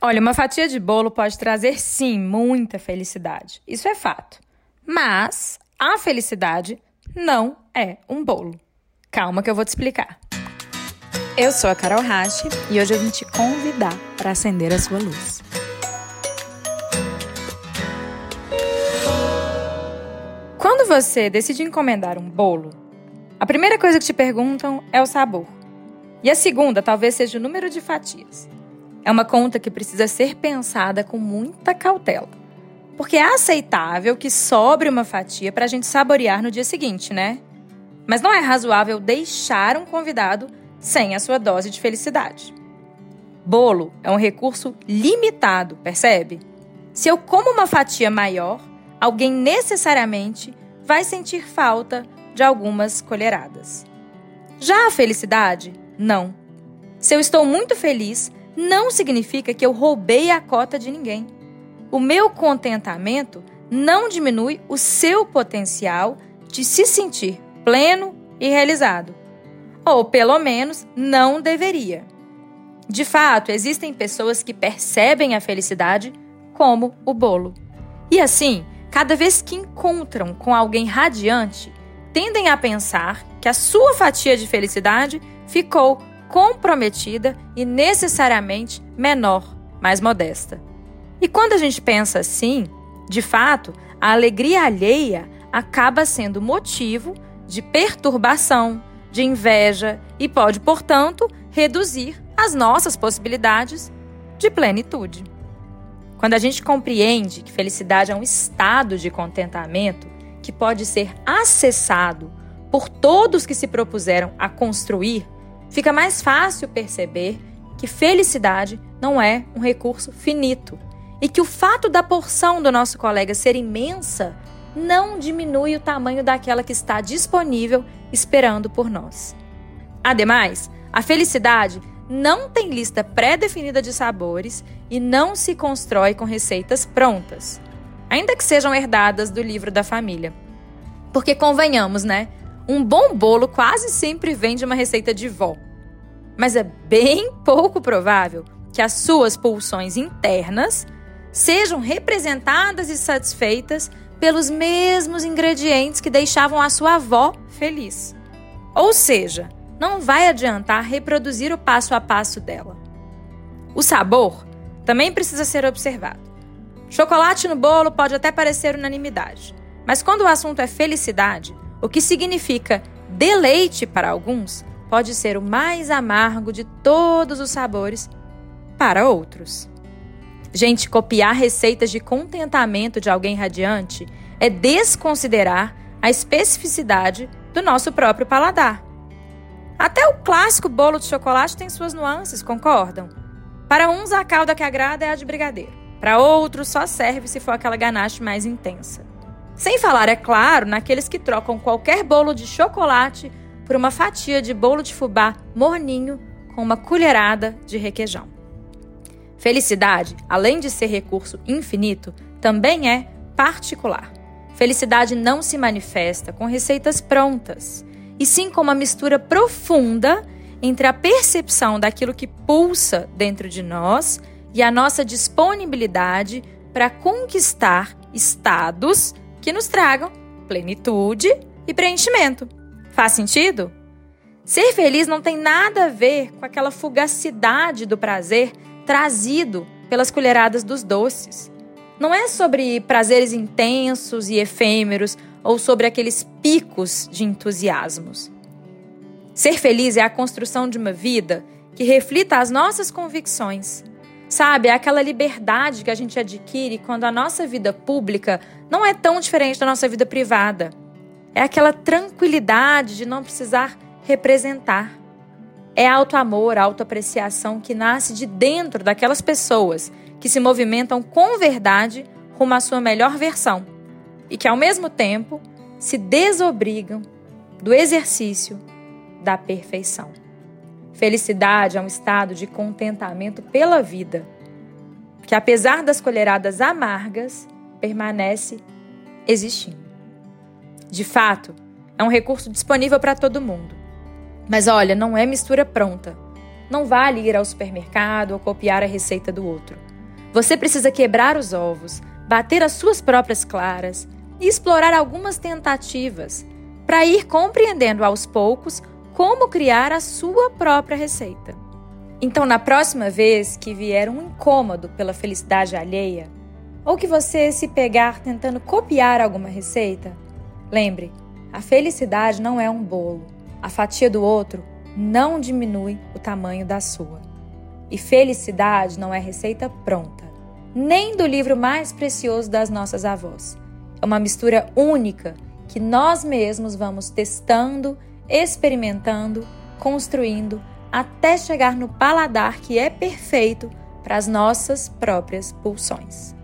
Olha, uma fatia de bolo pode trazer sim muita felicidade. Isso é fato. Mas a felicidade não é um bolo. Calma que eu vou te explicar. Eu sou a Carol Rache e hoje eu vim te convidar para acender a sua luz. Quando você decide encomendar um bolo, a primeira coisa que te perguntam é o sabor. E a segunda talvez seja o número de fatias. É uma conta que precisa ser pensada com muita cautela. Porque é aceitável que sobre uma fatia para a gente saborear no dia seguinte, né? Mas não é razoável deixar um convidado sem a sua dose de felicidade. Bolo é um recurso limitado, percebe? Se eu como uma fatia maior, alguém necessariamente vai sentir falta de algumas colheradas. Já a felicidade, não. Se eu estou muito feliz, não significa que eu roubei a cota de ninguém. O meu contentamento não diminui o seu potencial de se sentir pleno e realizado. Ou, pelo menos, não deveria. De fato, existem pessoas que percebem a felicidade como o bolo. E assim, cada vez que encontram com alguém radiante, tendem a pensar que a sua fatia de felicidade ficou comprometida e necessariamente menor, mais modesta. E quando a gente pensa assim, de fato, a alegria alheia acaba sendo motivo de perturbação, de inveja e pode, portanto, reduzir as nossas possibilidades de plenitude. Quando a gente compreende que felicidade é um estado de contentamento que pode ser acessado por todos que se propuseram a construir fica mais fácil perceber que felicidade não é um recurso finito e que o fato da porção do nosso colega ser imensa não diminui o tamanho daquela que está disponível esperando por nós. Ademais, a felicidade não tem lista pré-definida de sabores e não se constrói com receitas prontas, ainda que sejam herdadas do livro da família. Porque convenhamos, né? Um bom bolo quase sempre vem de uma receita de vó. Mas é bem pouco provável que as suas pulsões internas sejam representadas e satisfeitas pelos mesmos ingredientes que deixavam a sua avó feliz. Ou seja, não vai adiantar reproduzir o passo a passo dela. O sabor também precisa ser observado. Chocolate no bolo pode até parecer unanimidade, mas quando o assunto é felicidade, o que significa deleite para alguns pode ser o mais amargo de todos os sabores para outros. Gente, copiar receitas de contentamento de alguém radiante é desconsiderar a especificidade do nosso próprio paladar. Até o clássico bolo de chocolate tem suas nuances, concordam? Para uns, a calda que agrada é a de brigadeiro. Para outros, só serve se for aquela ganache mais intensa. Sem falar, é claro, naqueles que trocam qualquer bolo de chocolate por uma fatia de bolo de fubá morninho com uma colherada de requeijão. Felicidade, além de ser recurso infinito, também é particular. Felicidade não se manifesta com receitas prontas, e sim com uma mistura profunda entre a percepção daquilo que pulsa dentro de nós e a nossa disponibilidade para conquistar estados que nos tragam plenitude e preenchimento. Faz sentido? Ser feliz não tem nada a ver com aquela fugacidade do prazer trazido pelas colheradas dos doces. Não é sobre prazeres intensos e efêmeros ou sobre aqueles picos de entusiasmos. Ser feliz é a construção de uma vida que reflita as nossas convicções, Sabe, é aquela liberdade que a gente adquire quando a nossa vida pública não é tão diferente da nossa vida privada. É aquela tranquilidade de não precisar representar. É auto-amor, auto-apreciação que nasce de dentro daquelas pessoas que se movimentam com verdade rumo à sua melhor versão e que, ao mesmo tempo, se desobrigam do exercício da perfeição. Felicidade é um estado de contentamento pela vida, que apesar das colheradas amargas, permanece existindo. De fato, é um recurso disponível para todo mundo. Mas olha, não é mistura pronta. Não vale ir ao supermercado ou copiar a receita do outro. Você precisa quebrar os ovos, bater as suas próprias claras e explorar algumas tentativas para ir compreendendo aos poucos como criar a sua própria receita. Então, na próxima vez que vier um incômodo pela felicidade alheia, ou que você se pegar tentando copiar alguma receita, lembre, a felicidade não é um bolo. A fatia do outro não diminui o tamanho da sua. E felicidade não é receita pronta, nem do livro mais precioso das nossas avós. É uma mistura única que nós mesmos vamos testando, experimentando, construindo até chegar no paladar que é perfeito para as nossas próprias pulsões.